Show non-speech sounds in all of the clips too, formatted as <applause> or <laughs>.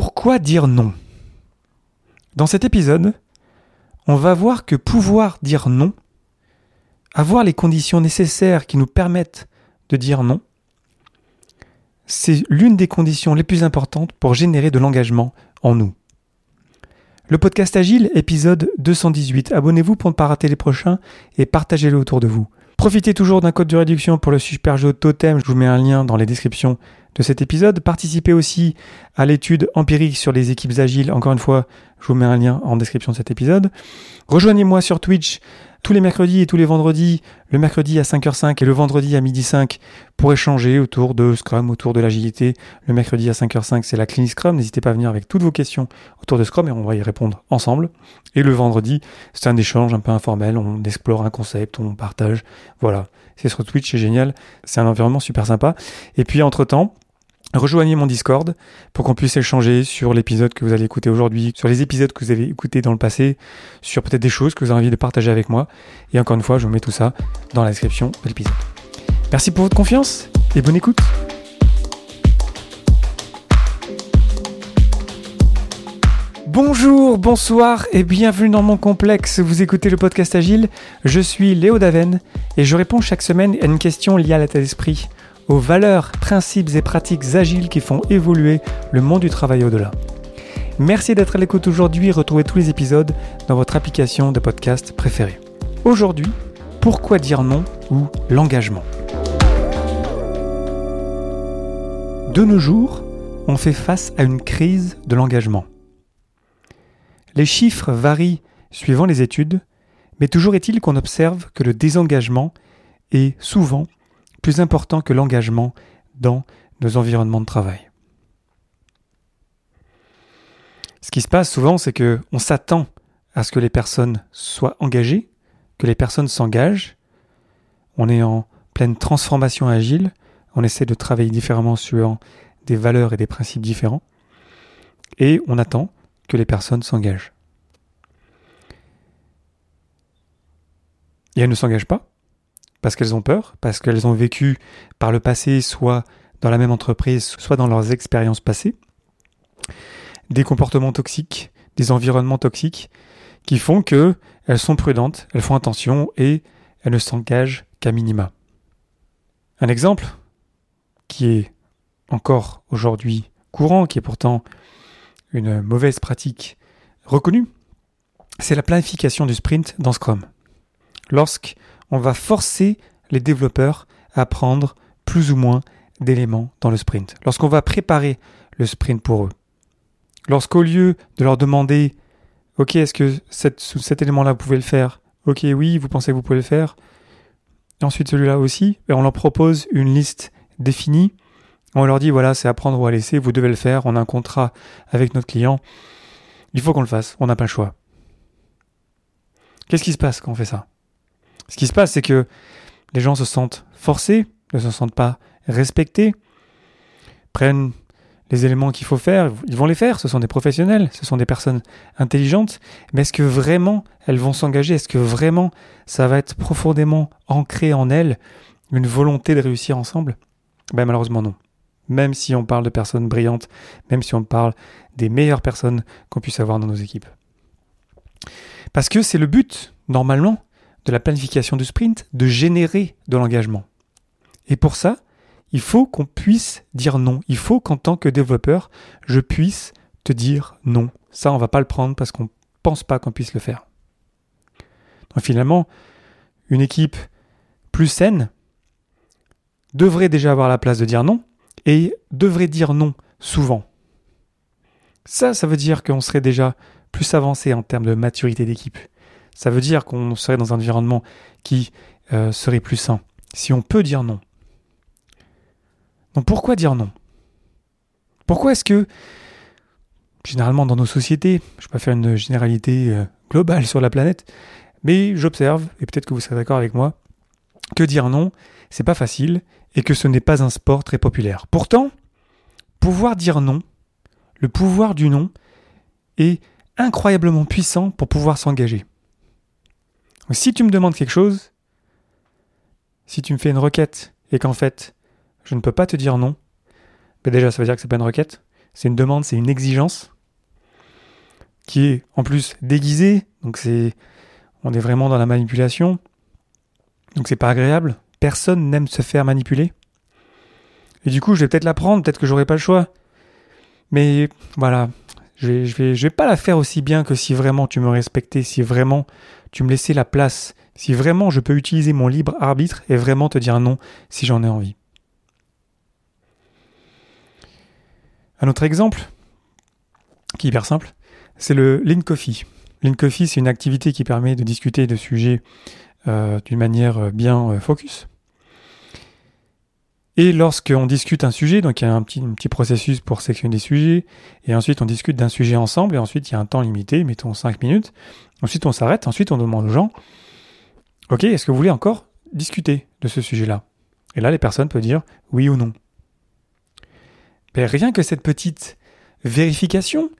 Pourquoi dire non? Dans cet épisode, on va voir que pouvoir dire non, avoir les conditions nécessaires qui nous permettent de dire non, c'est l'une des conditions les plus importantes pour générer de l'engagement en nous. Le podcast Agile, épisode 218. Abonnez-vous pour ne pas rater les prochains et partagez-le autour de vous. Profitez toujours d'un code de réduction pour le super jeu Totem. Je vous mets un lien dans les descriptions de cet épisode. Participez aussi à l'étude empirique sur les équipes agiles. Encore une fois, je vous mets un lien en description de cet épisode. Rejoignez-moi sur Twitch tous les mercredis et tous les vendredis, le mercredi à 5h05 et le vendredi à 12h05 pour échanger autour de Scrum, autour de l'agilité. Le mercredi à 5h05, c'est la Clinic Scrum. N'hésitez pas à venir avec toutes vos questions autour de Scrum et on va y répondre ensemble. Et le vendredi, c'est un échange un peu informel. On explore un concept, on partage. Voilà. C'est sur Twitch, c'est génial. C'est un environnement super sympa. Et puis, entre-temps, Rejoignez mon Discord pour qu'on puisse échanger sur l'épisode que vous allez écouter aujourd'hui, sur les épisodes que vous avez écoutés dans le passé, sur peut-être des choses que vous avez envie de partager avec moi. Et encore une fois, je vous mets tout ça dans la description de l'épisode. Merci pour votre confiance et bonne écoute. Bonjour, bonsoir et bienvenue dans mon complexe. Vous écoutez le podcast Agile. Je suis Léo Daven et je réponds chaque semaine à une question liée à l'état d'esprit aux valeurs, principes et pratiques agiles qui font évoluer le monde du travail au-delà. Merci d'être à l'écoute aujourd'hui. Retrouvez tous les épisodes dans votre application de podcast préférée. Aujourd'hui, pourquoi dire non ou l'engagement? De nos jours, on fait face à une crise de l'engagement. Les chiffres varient suivant les études, mais toujours est-il qu'on observe que le désengagement est souvent plus important que l'engagement dans nos environnements de travail. Ce qui se passe souvent, c'est que on s'attend à ce que les personnes soient engagées, que les personnes s'engagent. On est en pleine transformation agile, on essaie de travailler différemment sur des valeurs et des principes différents, et on attend que les personnes s'engagent. Et elles ne s'engagent pas, parce qu'elles ont peur, parce qu'elles ont vécu par le passé, soit dans la même entreprise, soit dans leurs expériences passées, des comportements toxiques, des environnements toxiques, qui font que elles sont prudentes, elles font attention et elles ne s'engagent qu'à minima. Un exemple qui est encore aujourd'hui courant, qui est pourtant une mauvaise pratique reconnue, c'est la planification du sprint dans Scrum. Lorsque on va forcer les développeurs à prendre plus ou moins d'éléments dans le sprint. Lorsqu'on va préparer le sprint pour eux. Lorsqu'au lieu de leur demander Ok, est-ce que cet élément-là, vous pouvez le faire? Ok, oui, vous pensez que vous pouvez le faire ensuite celui-là aussi, et on leur propose une liste définie. On leur dit voilà, c'est à prendre ou à laisser, vous devez le faire, on a un contrat avec notre client. Il faut qu'on le fasse, on n'a pas le choix. Qu'est-ce qui se passe quand on fait ça? Ce qui se passe, c'est que les gens se sentent forcés, ne se sentent pas respectés, prennent les éléments qu'il faut faire, ils vont les faire, ce sont des professionnels, ce sont des personnes intelligentes, mais est-ce que vraiment elles vont s'engager? Est-ce que vraiment ça va être profondément ancré en elles une volonté de réussir ensemble? Ben malheureusement non. Même si on parle de personnes brillantes, même si on parle des meilleures personnes qu'on puisse avoir dans nos équipes. Parce que c'est le but, normalement, de la planification du sprint, de générer de l'engagement. Et pour ça, il faut qu'on puisse dire non. Il faut qu'en tant que développeur, je puisse te dire non. Ça, on va pas le prendre parce qu'on pense pas qu'on puisse le faire. Donc finalement, une équipe plus saine devrait déjà avoir la place de dire non et devrait dire non souvent. Ça, ça veut dire qu'on serait déjà plus avancé en termes de maturité d'équipe. Ça veut dire qu'on serait dans un environnement qui euh, serait plus sain. Si on peut dire non. Donc pourquoi dire non? Pourquoi est-ce que, généralement dans nos sociétés, je pas faire une généralité euh, globale sur la planète, mais j'observe, et peut-être que vous serez d'accord avec moi, que dire non, c'est pas facile et que ce n'est pas un sport très populaire. Pourtant, pouvoir dire non, le pouvoir du non, est incroyablement puissant pour pouvoir s'engager si tu me demandes quelque chose, si tu me fais une requête et qu'en fait je ne peux pas te dire non, ben déjà ça veut dire que c'est pas une requête, c'est une demande, c'est une exigence qui est en plus déguisée. Donc c'est, on est vraiment dans la manipulation. Donc c'est pas agréable. Personne n'aime se faire manipuler. Et du coup, je vais peut-être la prendre, peut-être que j'aurai pas le choix. Mais voilà, je vais, je vais, je vais pas la faire aussi bien que si vraiment tu me respectais, si vraiment tu me laissais la place, si vraiment je peux utiliser mon libre arbitre et vraiment te dire non si j'en ai envie. Un autre exemple, qui est hyper simple, c'est le Link Coffee. Link Coffee, c'est une activité qui permet de discuter de sujets euh, d'une manière bien euh, focus. Et lorsqu'on discute un sujet, donc il y a un petit, processus pour sélectionner des sujets, et ensuite on discute d'un sujet ensemble, et ensuite il y a un temps limité, mettons 5 minutes. Ensuite on s'arrête, ensuite on demande aux gens, ok, est-ce que vous voulez encore discuter de ce sujet-là? Et là les personnes peuvent dire oui ou non. Mais rien que cette petite vérification,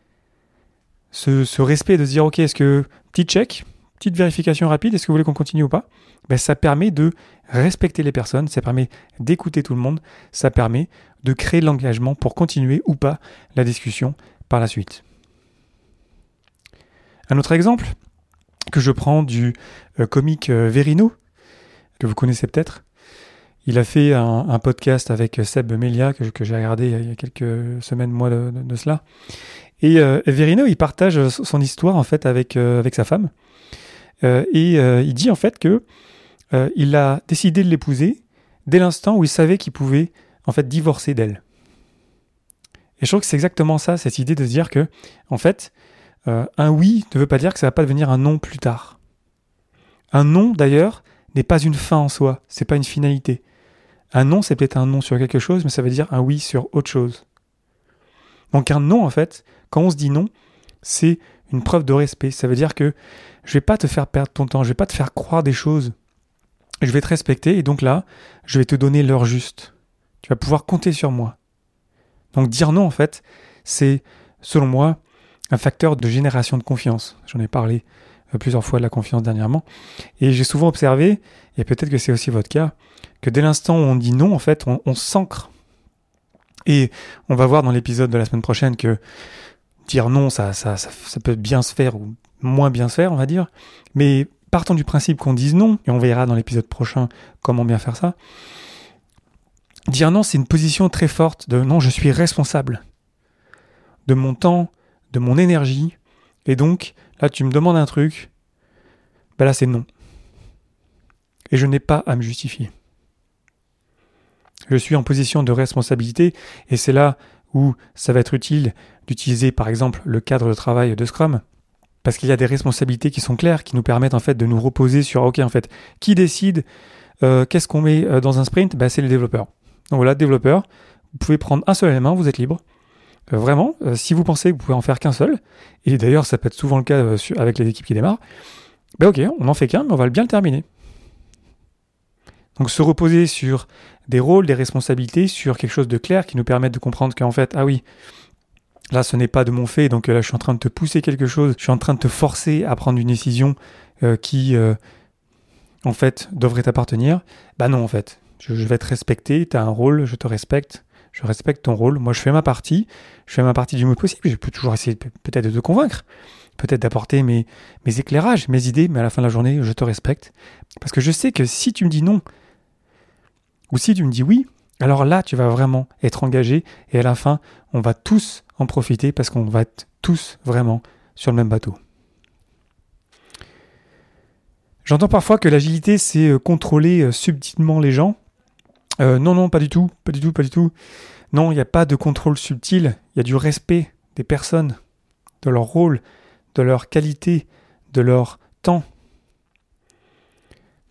ce, respect de se dire, ok, est-ce que, petit check, petite vérification rapide, est-ce que vous voulez qu'on continue ou pas? Ben, Ça permet de respecter les personnes, ça permet d'écouter tout le monde, ça permet de créer l'engagement pour continuer ou pas la discussion par la suite. Un autre exemple que je prends du euh, comique euh, Verino, que vous connaissez peut-être, il a fait un, podcast avec Seb Melia que, j'ai regardé il y a quelques semaines, mois de, cela. Et euh, Verino, il partage son histoire en fait avec, euh, avec sa femme. Euh, et il dit en fait que il a décidé de l'épouser dès l'instant où il savait qu'il pouvait en fait divorcer d'elle. Et je trouve que c'est exactement ça, cette idée de se dire que en fait, un oui ne veut pas dire que ça va pas devenir un non plus tard. Un non d'ailleurs n'est pas une fin en soi, c'est pas une finalité. Un non, c'est peut-être un non sur quelque chose, mais ça veut dire un oui sur autre chose. Donc un non, en fait, quand on se dit non, c'est une preuve de respect. Ça veut dire que je vais pas te faire perdre ton temps, je vais pas te faire croire des choses. Je vais te respecter et donc là, je vais te donner l'heure juste. Tu vas pouvoir compter sur moi. Donc dire non, en fait, c'est, selon moi, un facteur de génération de confiance. J'en ai parlé euh, plusieurs fois de la confiance dernièrement. Et j'ai souvent observé, et peut-être que c'est aussi votre cas, que dès l'instant où on dit non, en fait, on, s'ancre. Et on va voir dans l'épisode de la semaine prochaine que dire non, ça, ça, ça, peut bien se faire ou moins bien se faire, on va dire. Mais partons du principe qu'on dise non, et on verra dans l'épisode prochain comment bien faire ça. Dire non, c'est une position très forte de non, je suis responsable de mon temps, de mon énergie, et donc là tu me demandes un truc, ben là c'est non. Et je n'ai pas à me justifier. Je suis en position de responsabilité et c'est là où ça va être utile d'utiliser par exemple le cadre de travail de Scrum? Parce qu'il y a des responsabilités qui sont claires qui nous permettent en fait de nous reposer sur ok en fait qui décide euh, qu'est-ce qu'on met euh, dans un sprint? Bah, c'est les développeurs. Donc voilà développeurs, vous pouvez prendre un seul élément, vous êtes libre. Euh, vraiment, si vous pensez que vous pouvez en faire qu'un seul, et d'ailleurs ça peut être souvent le cas avec les équipes qui démarrent, ben ok, on n'en fait qu'un, mais on va bien le terminer. Donc se reposer sur des rôles, des responsabilités, sur quelque chose de clair qui nous permette de comprendre qu'en fait, ah oui, là ce n'est pas de mon fait, donc là je suis en train de te pousser quelque chose, je suis en train de te forcer à prendre une décision euh, qui euh, en fait devrait t'appartenir. Bah non en fait, je, vais te respecter, tu as un rôle, je te respecte, je respecte ton rôle, moi je fais ma partie, je fais ma partie du mieux possible, je peux toujours essayer peut-être de te convaincre, peut-être d'apporter mes éclairages, mes idées, mais à la fin de la journée, je te respecte. Parce que je sais que si tu me dis non, ou si tu me dis oui, alors là, tu vas vraiment être engagé et à la fin, on va tous en profiter parce qu'on va être tous vraiment sur le même bateau. J'entends parfois que l'agilité, c'est euh, contrôler euh, subtilement les gens. Euh, non, non, pas du tout, pas du tout, pas du tout. Non, il n'y a pas de contrôle subtil, il y a du respect des personnes, de leur rôle, de leur qualité, de leur temps.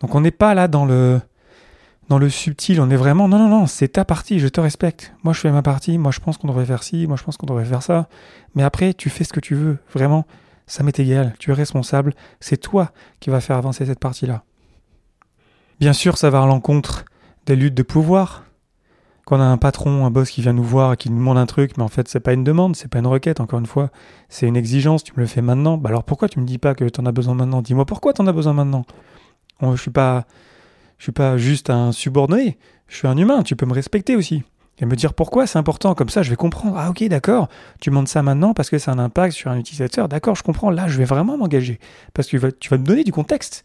Donc on n'est pas là dans le dans le subtil, on est vraiment non non non, c'est ta partie, je te respecte. Moi je fais ma partie, moi je pense qu'on devrait faire ci, moi je pense qu'on devrait faire ça. Mais après, tu fais ce que tu veux, vraiment, ça m'est égal, tu es responsable, c'est toi qui vas faire avancer cette partie-là. Bien sûr, ça va à l'encontre des luttes de pouvoir. Quand on a un patron, un boss qui vient nous voir et qui nous demande un truc, mais en fait c'est pas une demande, c'est pas une requête, encore une fois, c'est une exigence, tu me le fais maintenant. Bah alors pourquoi tu me dis pas que tu en as besoin maintenant? Dis-moi pourquoi tu en as besoin maintenant? je suis pas je suis pas juste un subordonné, je suis un humain, tu peux me respecter aussi. et me dire pourquoi c'est important. Comme ça, je vais comprendre. Ah ok, d'accord, tu demandes ça maintenant parce que c'est un impact sur un utilisateur. D'accord, je comprends. Là, je vais vraiment m'engager parce que tu vas, me donner du contexte.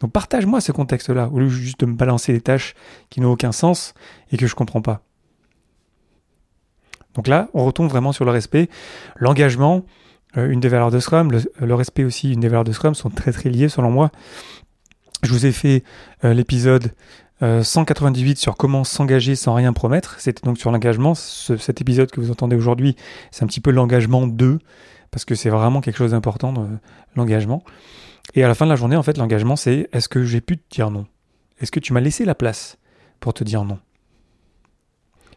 Donc partage-moi ce contexte-là, au lieu juste de me balancer des tâches qui n'ont aucun sens et que je comprends pas. Donc là, on retombe vraiment sur le respect, l'engagement, euh, une des valeurs de Scrum, le, respect aussi, une des valeurs de Scrum sont très très liées selon moi. Je vous ai fait euh, l'épisode 198 euh, sur comment s'engager sans rien promettre. C'était donc sur l'engagement. cet épisode que vous entendez aujourd'hui, c'est un petit peu l'engagement 2, parce que c'est vraiment quelque chose d'important, l'engagement. Et à la fin de la journée, en fait, l'engagement, c'est est-ce que j'ai pu te dire non? Est-ce que tu m'as laissé la place pour te dire non?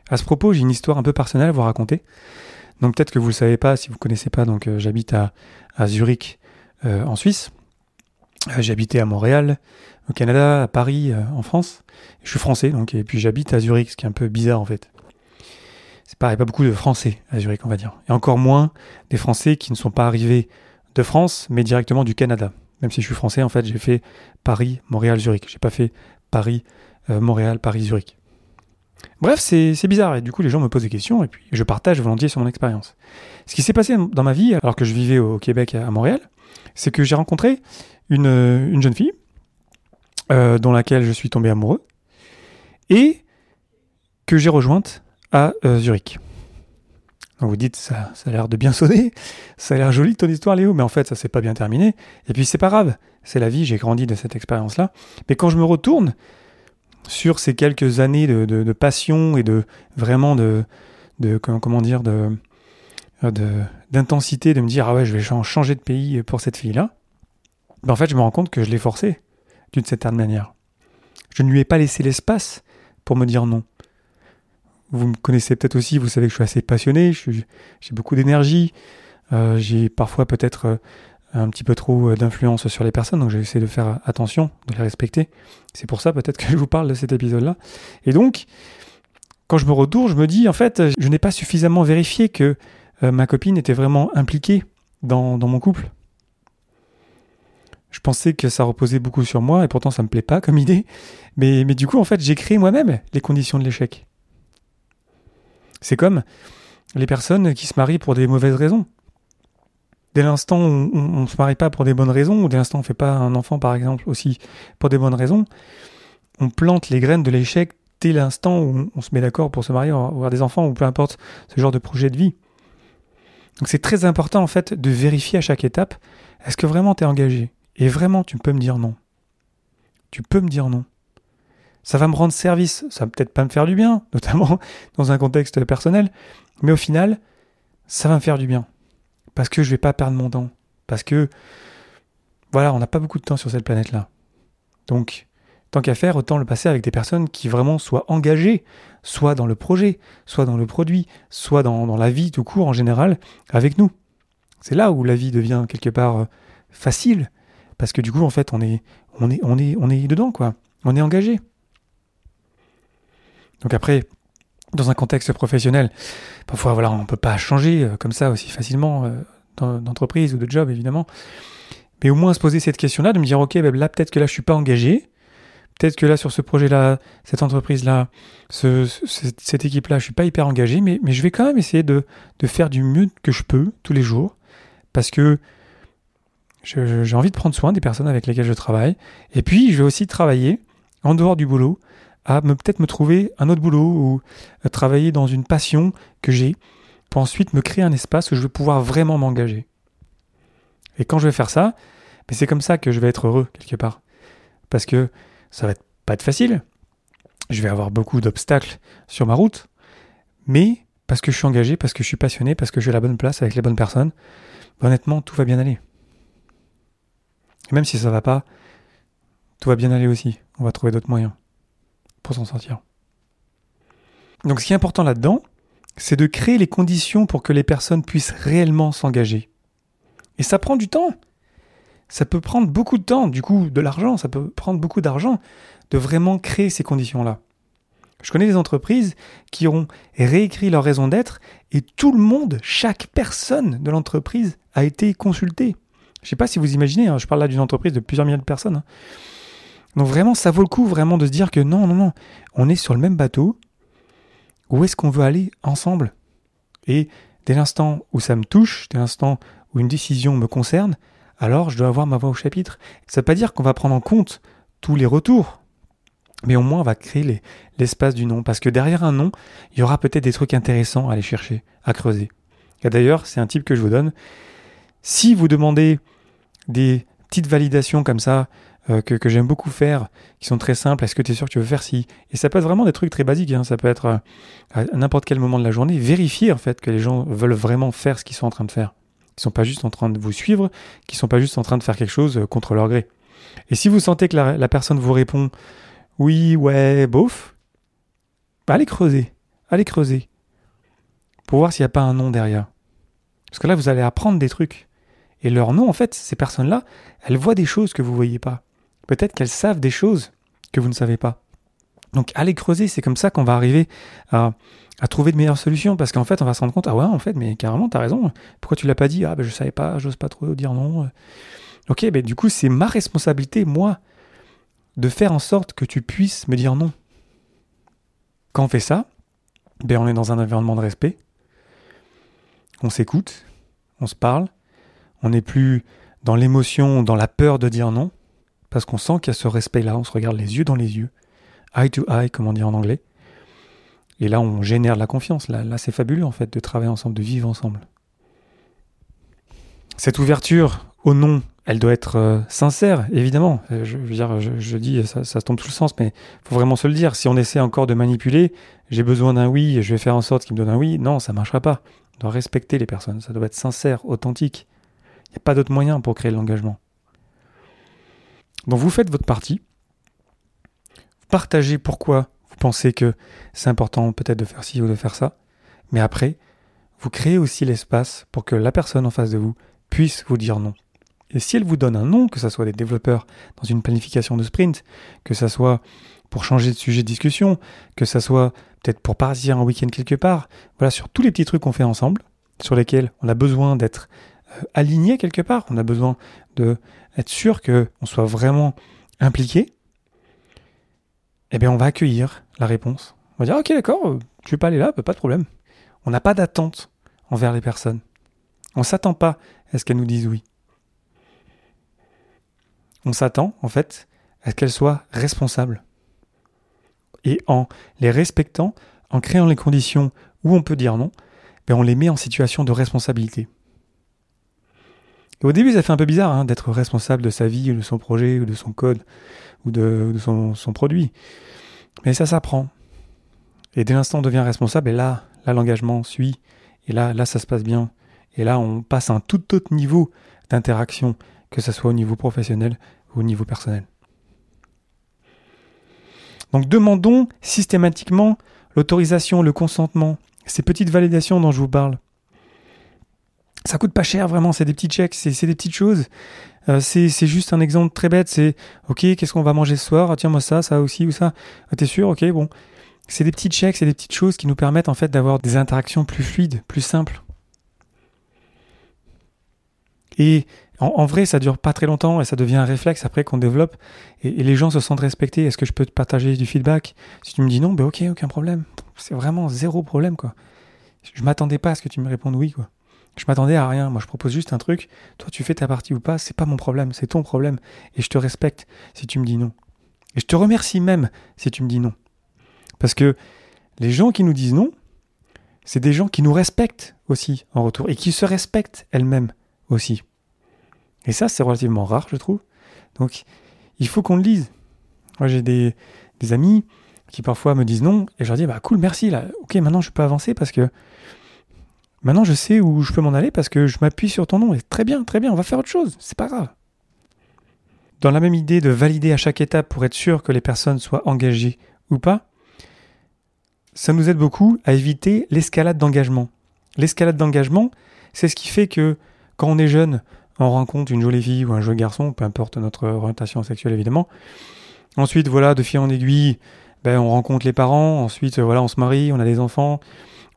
À ce propos, j'ai une histoire un peu personnelle à vous raconter. Donc peut-être que vous ne le savez pas, si vous ne connaissez pas, donc euh, j'habite à, Zurich euh, en Suisse. Euh, j'habitais à Montréal, au Canada, à Paris, en France. Je suis français, donc, et puis j'habite à Zurich, ce qui est un peu bizarre en fait. C'est pareil, pas beaucoup de Français à Zurich, on va dire. Et encore moins des Français qui ne sont pas arrivés de France, mais directement du Canada. Même si je suis français, en fait, j'ai fait Paris, Montréal, Zurich. J'ai pas fait Paris, Montréal, Paris, Zurich. Bref, c'est bizarre et du coup les gens me posent des questions et puis je partage volontiers sur mon expérience. Ce qui s'est passé dans ma vie alors que je vivais au Québec à Montréal, c'est que j'ai rencontré une, jeune fille euh, dont laquelle je suis tombé amoureux et que j'ai rejointe à euh, Zurich. Donc vous dites, ça, ça a l'air de bien <laughs> sonner, ça a l'air joli ton histoire Léo, mais en fait ça s'est pas bien terminé. Et puis c'est pas grave, c'est la vie, j'ai grandi de cette expérience-là. Mais quand je me retourne, sur ces quelques années de, passion et de vraiment de, de comment dire de d'intensité de, me dire ah ouais je vais changer de pays pour cette fille là ben en fait je me rends compte que je l'ai forcée d'une certaine manière. Je ne lui ai pas laissé l'espace pour me dire non. Vous me connaissez peut-être aussi vous savez que je suis assez passionné j'ai beaucoup d'énergie euh, j'ai parfois peut-être euh, un petit peu trop euh, d'influence sur les personnes, donc j'essaie de faire attention, de les respecter. C'est pour ça peut-être que je vous parle de cet épisode-là. Et donc, quand je me retourne, je me dis, en fait, je n'ai pas suffisamment vérifié que euh, ma copine était vraiment impliquée dans, mon couple. Je pensais que ça reposait beaucoup sur moi, et pourtant ça me plaît pas comme idée. Mais, mais du coup, en fait, j'ai créé moi-même les conditions de l'échec. C'est comme les personnes qui se marient pour des mauvaises raisons dès l'instant où on, ne se marie pas pour des bonnes raisons, ou dès l'instant où on fait pas un enfant par exemple aussi pour des bonnes raisons, on plante les graines de l'échec dès l'instant où on se met d'accord pour se marier, avoir des enfants, ou peu importe ce genre de projet de vie. Donc c'est très important en fait de vérifier à chaque étape, est-ce que vraiment tu es engagé? Et vraiment tu peux me dire non. Tu peux me dire non. Ça va me rendre service, ça va peut-être pas me faire du bien, <laughs> notamment dans un contexte personnel, mais au final, ça va me faire du bien parce que je vais pas perdre mon temps, parce que voilà, on n'a pas beaucoup de temps sur cette planète-là. Donc, tant qu'à faire, autant le passer avec des personnes qui vraiment soient engagées, soit dans le projet, soit dans le produit, soit dans, la vie tout court en général, avec nous. C'est là où la vie devient quelque part euh, facile, parce que du coup, en fait, on est, on est, on est, on est dedans, quoi. On est engagé. Donc après, dans un contexte professionnel. Parfois, voilà, on peut pas changer euh, comme ça aussi facilement euh, d'entreprise ou de job, évidemment. Mais au moins se poser cette question-là, de me dire, ok, ben là, peut-être que là, je suis pas engagé. Peut-être que là, sur ce projet-là, cette entreprise-là, ce, cette équipe-là, je suis pas hyper engagé, mais, mais je vais quand même essayer de, de faire du mieux que je peux tous les jours. Parce que j'ai envie de prendre soin des personnes avec lesquelles je travaille. Et puis, je vais aussi travailler en dehors du boulot à peut-être me trouver un autre boulot ou travailler dans une passion que j'ai pour ensuite me créer un espace où je vais pouvoir vraiment m'engager. Et quand je vais faire ça, mais c'est comme ça que je vais être heureux quelque part. Parce que ça va pas être facile. Je vais avoir beaucoup d'obstacles sur ma route, mais parce que je suis engagé, parce que je suis passionné, parce que j'ai la bonne place avec les bonnes personnes, honnêtement, tout va bien aller. Et même si ça va pas, tout va bien aller aussi. On va trouver d'autres moyens pour s'en sortir. Donc ce qui est important là-dedans, c'est de créer les conditions pour que les personnes puissent réellement s'engager. Et ça prend du temps. Ça peut prendre beaucoup de temps, du coup de l'argent, ça peut prendre beaucoup d'argent de vraiment créer ces conditions-là. Je connais des entreprises qui ont réécrit leur raison d'être et tout le monde, chaque personne de l'entreprise a été consultée. Je ne sais pas si vous imaginez, hein, je parle là d'une entreprise de plusieurs milliers de personnes. Hein. Donc vraiment, ça vaut le coup vraiment de se dire que non, non, non, on est sur le même bateau. où est-ce qu'on veut aller ensemble? Et dès l'instant où ça me touche, dès l'instant où une décision me concerne, alors je dois avoir ma voix au chapitre. Ça ne veut pas dire qu'on va prendre en compte tous les retours, mais au moins on va créer l'espace du nom, parce que derrière un nom, il y aura peut-être des trucs intéressants à aller chercher, à creuser. Et d'ailleurs, c'est un type que je vous donne. Si vous demandez des petites validations comme ça, euh, que, j'aime beaucoup faire, qui sont très simples. Est-ce que tu es sûr que tu veux faire ci? Et ça peut être vraiment des trucs très basiques. Hein. Ça peut être euh, à n'importe quel moment de la journée, vérifier en fait que les gens veulent vraiment faire ce qu'ils sont en train de faire. Qu'ils sont pas juste en train de vous suivre, qu'ils sont pas juste en train de faire quelque chose euh, contre leur gré. Et si vous sentez que la, personne vous répond oui, ouais, bof, allez creuser, allez creuser, pour voir s'il n'y a pas un nom derrière. Parce que là, vous allez apprendre des trucs. Et leur nom, en fait, ces personnes-là, elles voient des choses que vous ne voyez pas. Peut-être qu'elles savent des choses que vous ne savez pas. Donc allez creuser, c'est comme ça qu'on va arriver à, trouver de meilleures solutions, parce qu'en fait on va se rendre compte, ah ouais en fait, mais carrément t'as raison, pourquoi tu l'as pas dit? Ah ben je savais pas, j'ose pas trop dire non. Ok, ben du coup c'est ma responsabilité, moi, de faire en sorte que tu puisses me dire non. Quand on fait ça, ben on est dans un environnement de respect, on s'écoute, on se parle, on n'est plus dans l'émotion, dans la peur de dire non, parce qu'on sent qu'il y a ce respect-là, on se regarde les yeux dans les yeux, eye to eye, comme on dit en anglais. Et là, on génère la confiance. Là, là c'est fabuleux, en fait, de travailler ensemble, de vivre ensemble. Cette ouverture au non, elle doit être euh, sincère, évidemment. Euh, je, veux dire, je, dis, ça, ça tombe tout le sens, mais il faut vraiment se le dire. Si on essaie encore de manipuler, j'ai besoin d'un oui, je vais faire en sorte qu'il me donne un oui, non, ça ne marchera pas. On doit respecter les personnes, ça doit être sincère, authentique. Il n'y a pas d'autre moyen pour créer l'engagement. Donc vous faites votre partie, vous partagez pourquoi vous pensez que c'est important peut-être de faire ci ou de faire ça, mais après, vous créez aussi l'espace pour que la personne en face de vous puisse vous dire non. Et si elle vous donne un nom, que ce soit des développeurs dans une planification de sprint, que ce soit pour changer de sujet de discussion, que ce soit peut-être pour partir en week-end quelque part, voilà, sur tous les petits trucs qu'on fait ensemble, sur lesquels on a besoin d'être euh, aligné quelque part, on a besoin de être sûr qu'on soit vraiment impliqué, eh bien on va accueillir la réponse. On va dire ok d'accord, tu veux pas aller là, bah, pas de problème. On n'a pas d'attente envers les personnes. On s'attend pas à ce qu'elles nous disent oui. On s'attend en fait à ce qu'elles soient responsables. Et en les respectant, en créant les conditions où on peut dire non, ben on les met en situation de responsabilité au début, ça fait un peu bizarre hein, d'être responsable de sa vie, de son projet, ou de son code, ou de, son, produit. Mais ça s'apprend. Et dès l'instant on devient responsable, et là, là l'engagement suit, et là, là, ça se passe bien. Et là, on passe à un tout autre niveau d'interaction, que ce soit au niveau professionnel ou au niveau personnel. Donc demandons systématiquement l'autorisation, le consentement, ces petites validations dont je vous parle. Ça coûte pas cher vraiment, c'est des petits checks, c'est des petites choses. Euh, c'est juste un exemple très bête, c'est ok, qu'est-ce qu'on va manger ce soir? Ah, Tiens, moi ça, ça aussi ou ça. Ah, T'es sûr? Ok, bon. C'est des petits checks, c'est des petites choses qui nous permettent en fait d'avoir des interactions plus fluides, plus simples. Et en, vrai, ça dure pas très longtemps et ça devient un réflexe après qu'on développe et, les gens se sentent respectés. Est-ce que je peux te partager du feedback? Si tu me dis non, ben ok, aucun problème. C'est vraiment zéro problème quoi. Je m'attendais pas à ce que tu me répondes oui quoi. Je m'attendais à rien. Moi, je propose juste un truc. Toi, tu fais ta partie ou pas, c'est pas mon problème, c'est ton problème. Et je te respecte si tu me dis non. Et je te remercie même si tu me dis non. Parce que les gens qui nous disent non, c'est des gens qui nous respectent aussi en retour et qui se respectent elles-mêmes aussi. Et ça, c'est relativement rare, je trouve. Donc, il faut qu'on le dise. Moi, j'ai des, des amis qui parfois me disent non et je leur dis bah cool, merci là. Ok, maintenant je peux avancer parce que Maintenant, je sais où je peux m'en aller parce que je m'appuie sur ton nom. Et très bien, très bien, on va faire autre chose. C'est pas grave. Dans la même idée de valider à chaque étape pour être sûr que les personnes soient engagées ou pas, ça nous aide beaucoup à éviter l'escalade d'engagement. L'escalade d'engagement, c'est ce qui fait que quand on est jeune, on rencontre une jolie fille ou un joli garçon, peu importe notre orientation sexuelle évidemment. Ensuite, voilà, de fil en aiguille, ben, on rencontre les parents. Ensuite, voilà, on se marie, on a des enfants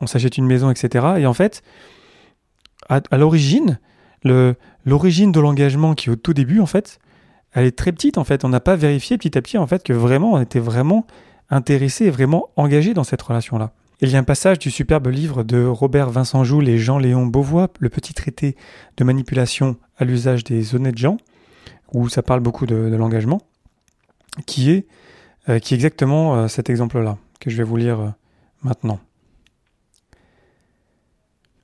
on s'achète une maison, etc. Et en fait, à, l'origine, l'origine de l'engagement qui au tout début, en fait, elle est très petite, en fait. On n'a pas vérifié petit à petit, en fait, que vraiment, on était vraiment intéressé, vraiment engagé dans cette relation-là. Il y a un passage du superbe livre de Robert Vincent Joule et Jean-Léon Beauvois, le petit traité de manipulation à l'usage des honnêtes gens, où ça parle beaucoup de, l'engagement, qui est, euh, qui est exactement euh, cet exemple-là, que je vais vous lire euh, maintenant.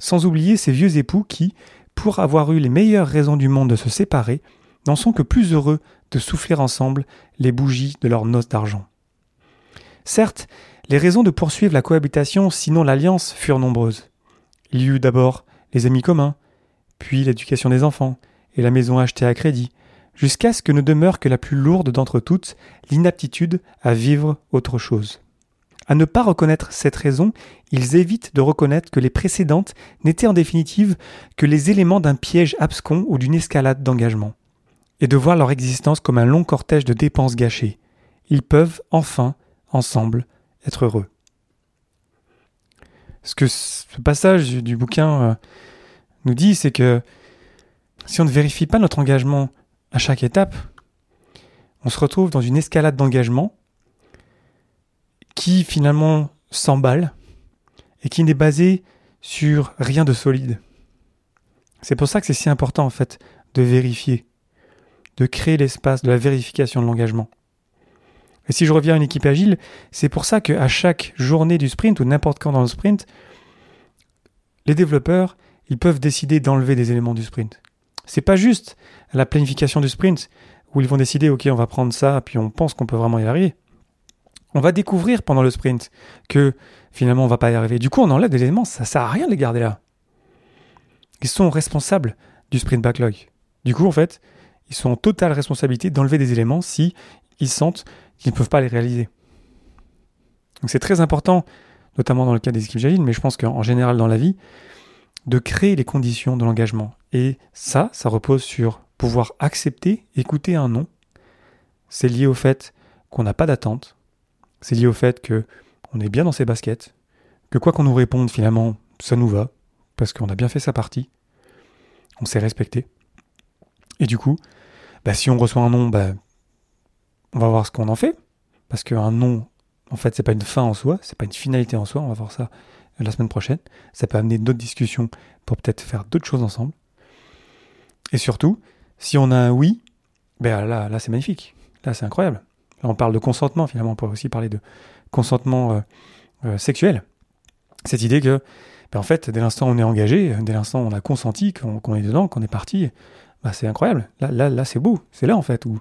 Sans oublier ces vieux époux qui, pour avoir eu les meilleures raisons du monde de se séparer, n'en sont que plus heureux de souffler ensemble les bougies de leur noces d'argent. Certes, les raisons de poursuivre la cohabitation, sinon l'alliance, furent nombreuses. Il y eut d'abord les amis communs, puis l'éducation des enfants, et la maison achetée à crédit, jusqu'à ce que ne demeure que la plus lourde d'entre toutes, l'inaptitude à vivre autre chose. À ne pas reconnaître cette raison, ils évitent de reconnaître que les précédentes n'étaient en définitive que les éléments d'un piège abscon ou d'une escalade d'engagement, et de voir leur existence comme un long cortège de dépenses gâchées. Ils peuvent, enfin, ensemble, être heureux. Ce que ce passage du bouquin euh, nous dit, c'est que si on ne vérifie pas notre engagement à chaque étape, on se retrouve dans une escalade d'engagement qui finalement s'emballe et qui n'est basée sur rien de solide. C'est pour ça que c'est si important en fait de vérifier, de créer l'espace de la vérification de l'engagement. Et si je reviens à une équipe agile, c'est pour ça qu'à chaque journée du sprint ou n'importe quand dans le sprint, les développeurs, ils peuvent décider d'enlever des éléments du sprint. C'est pas juste la planification du sprint où ils vont décider OK, on va prendre ça puis on pense qu'on peut vraiment y arriver. On va découvrir pendant le sprint que finalement on va pas y arriver. Du coup, on enlève des éléments, ça sert à rien de les garder là. Ils sont responsables du sprint backlog. Du coup, en fait, ils sont en totale responsabilité d'enlever des éléments si ils sentent qu'ils ne peuvent pas les réaliser. Donc c'est très important, notamment dans le cas des équipes agiles, mais je pense qu'en général dans la vie, de créer les conditions de l'engagement. Et ça, ça repose sur pouvoir accepter, écouter un non. C'est lié au fait qu'on n'a pas d'attente. C'est lié au fait que on est bien dans ses baskets, que quoi qu'on nous réponde, finalement, ça nous va, parce qu'on a bien fait sa partie, on s'est respecté. Et du coup, bah, si on reçoit un non, bah, on va voir ce qu'on en fait, parce qu'un non, en fait, c'est pas une fin en soi, c'est pas une finalité en soi, on va voir ça la semaine prochaine. Ça peut amener d'autres discussions pour peut-être faire d'autres choses ensemble. Et surtout, si on a un oui, là, là c'est magnifique. Là, c'est incroyable. Là, on parle de consentement, finalement. On pourrait aussi parler de consentement euh, euh, sexuel. Cette idée que, ben en fait, dès l'instant où on est engagé, dès l'instant où on a consenti, qu'on est dedans, qu'on est parti, ben c'est incroyable. Là, là, c'est beau. C'est là, en fait, où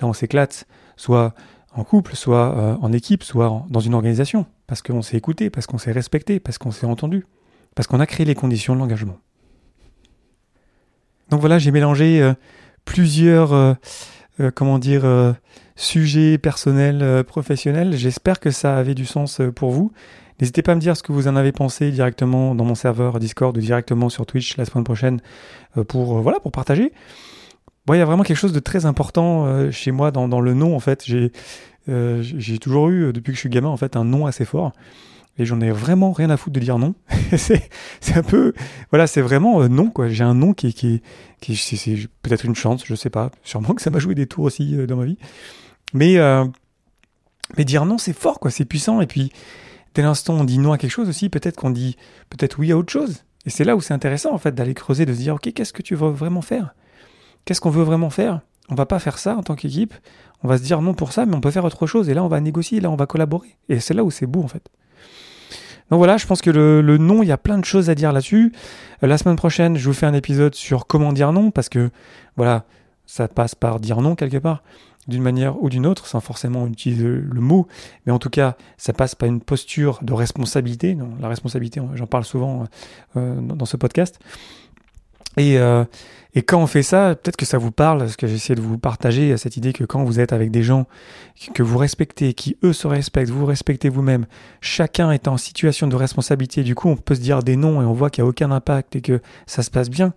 là, on s'éclate, soit en couple, soit euh, en équipe, soit dans une organisation. Parce qu'on s'est écouté, parce qu'on s'est respecté, parce qu'on s'est entendu, parce qu'on a créé les conditions de l'engagement. Donc voilà, j'ai mélangé plusieurs, comment dire, sujets personnels, professionnels. J'espère que ça avait du sens pour vous. N'hésitez pas à me dire ce que vous en avez pensé directement dans mon serveur Discord ou directement sur Twitch la semaine prochaine pour, voilà, pour partager il y a vraiment quelque chose de très important euh, chez moi dans, le nom, en fait. J'ai euh, j'ai toujours eu, depuis que je suis gamin, en fait, un nom assez fort. Et j'en ai vraiment rien à foutre de dire non. <laughs> c'est un peu... Voilà, c'est vraiment euh, non, quoi. J'ai un nom qui, qui, qui c'est peut-être une chance, je sais pas. Sûrement que ça m'a joué des tours aussi dans ma vie. Mais, mais dire non, c'est fort, quoi. C'est puissant. Et puis, dès l'instant on dit non à quelque chose aussi, peut-être qu'on dit peut-être oui à autre chose. Et c'est là où c'est intéressant, en fait, d'aller creuser, de se dire, OK, qu'est-ce que tu veux vraiment faire? Qu'est-ce qu'on veut vraiment faire? On va pas faire ça en tant qu'équipe. On va se dire non pour ça, mais on peut faire autre chose. Et là, on va négocier, là, on va collaborer. Et c'est là où c'est beau, en fait. Donc voilà, je pense que le, le non, il y a plein de choses à dire là-dessus. Euh, la semaine prochaine, je vous fais un épisode sur comment dire non, parce que voilà, ça passe par dire non quelque part, d'une manière ou d'une autre, sans forcément utiliser le mot, mais en tout cas, ça passe par une posture de responsabilité. Non, la responsabilité, j'en parle souvent euh, dans ce podcast. Et, euh, et quand on fait ça, peut-être que ça vous parle, parce que j'essaie de vous partager cette idée que quand vous êtes avec des gens que vous respectez, qui eux se respectent, vous respectez vous-même, chacun est en situation de responsabilité, du coup on peut se dire des noms et on voit qu'il n'y a aucun impact et que ça se passe bien,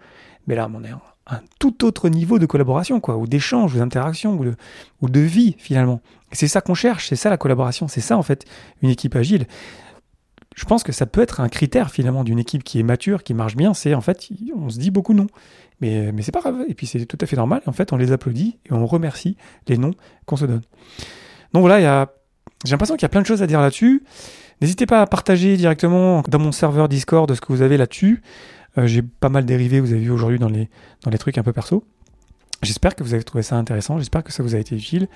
mais là on est un tout autre niveau de collaboration, quoi, ou d'échange, ou d'interaction, ou de, ou de vie finalement. c'est ça qu'on cherche, c'est ça la collaboration, c'est ça en fait une équipe agile je pense que ça peut être un critère finalement d'une équipe qui est mature, qui marche bien, c'est en fait, on se dit beaucoup non. Mais, mais c'est pas grave, et puis c'est tout à fait normal, en fait, on les applaudit et on remercie les noms qu'on se donne. Donc voilà, j'ai l'impression qu'il y a plein de choses à dire là-dessus. N'hésitez pas à partager directement dans mon serveur Discord ce que vous avez là-dessus. Euh, j'ai pas mal dérivé, vous avez vu aujourd'hui dans les, dans les trucs un peu perso. J'espère que vous avez trouvé ça intéressant, j'espère que ça vous a été utile.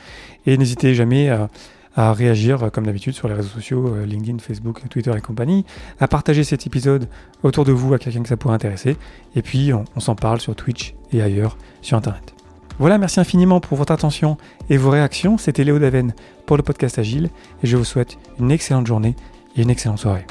Et n'hésitez jamais à, réagir, euh, comme d'habitude, sur les réseaux sociaux, euh, LinkedIn, Facebook, Twitter et compagnie, à partager cet épisode autour de vous à quelqu'un que ça pourrait intéresser. Et puis, on, on s'en parle sur Twitch et ailleurs sur Internet. Voilà, merci infiniment pour votre attention et vos réactions. C'était Léo Daven pour le podcast Agile et je vous souhaite une excellente journée et une excellente soirée.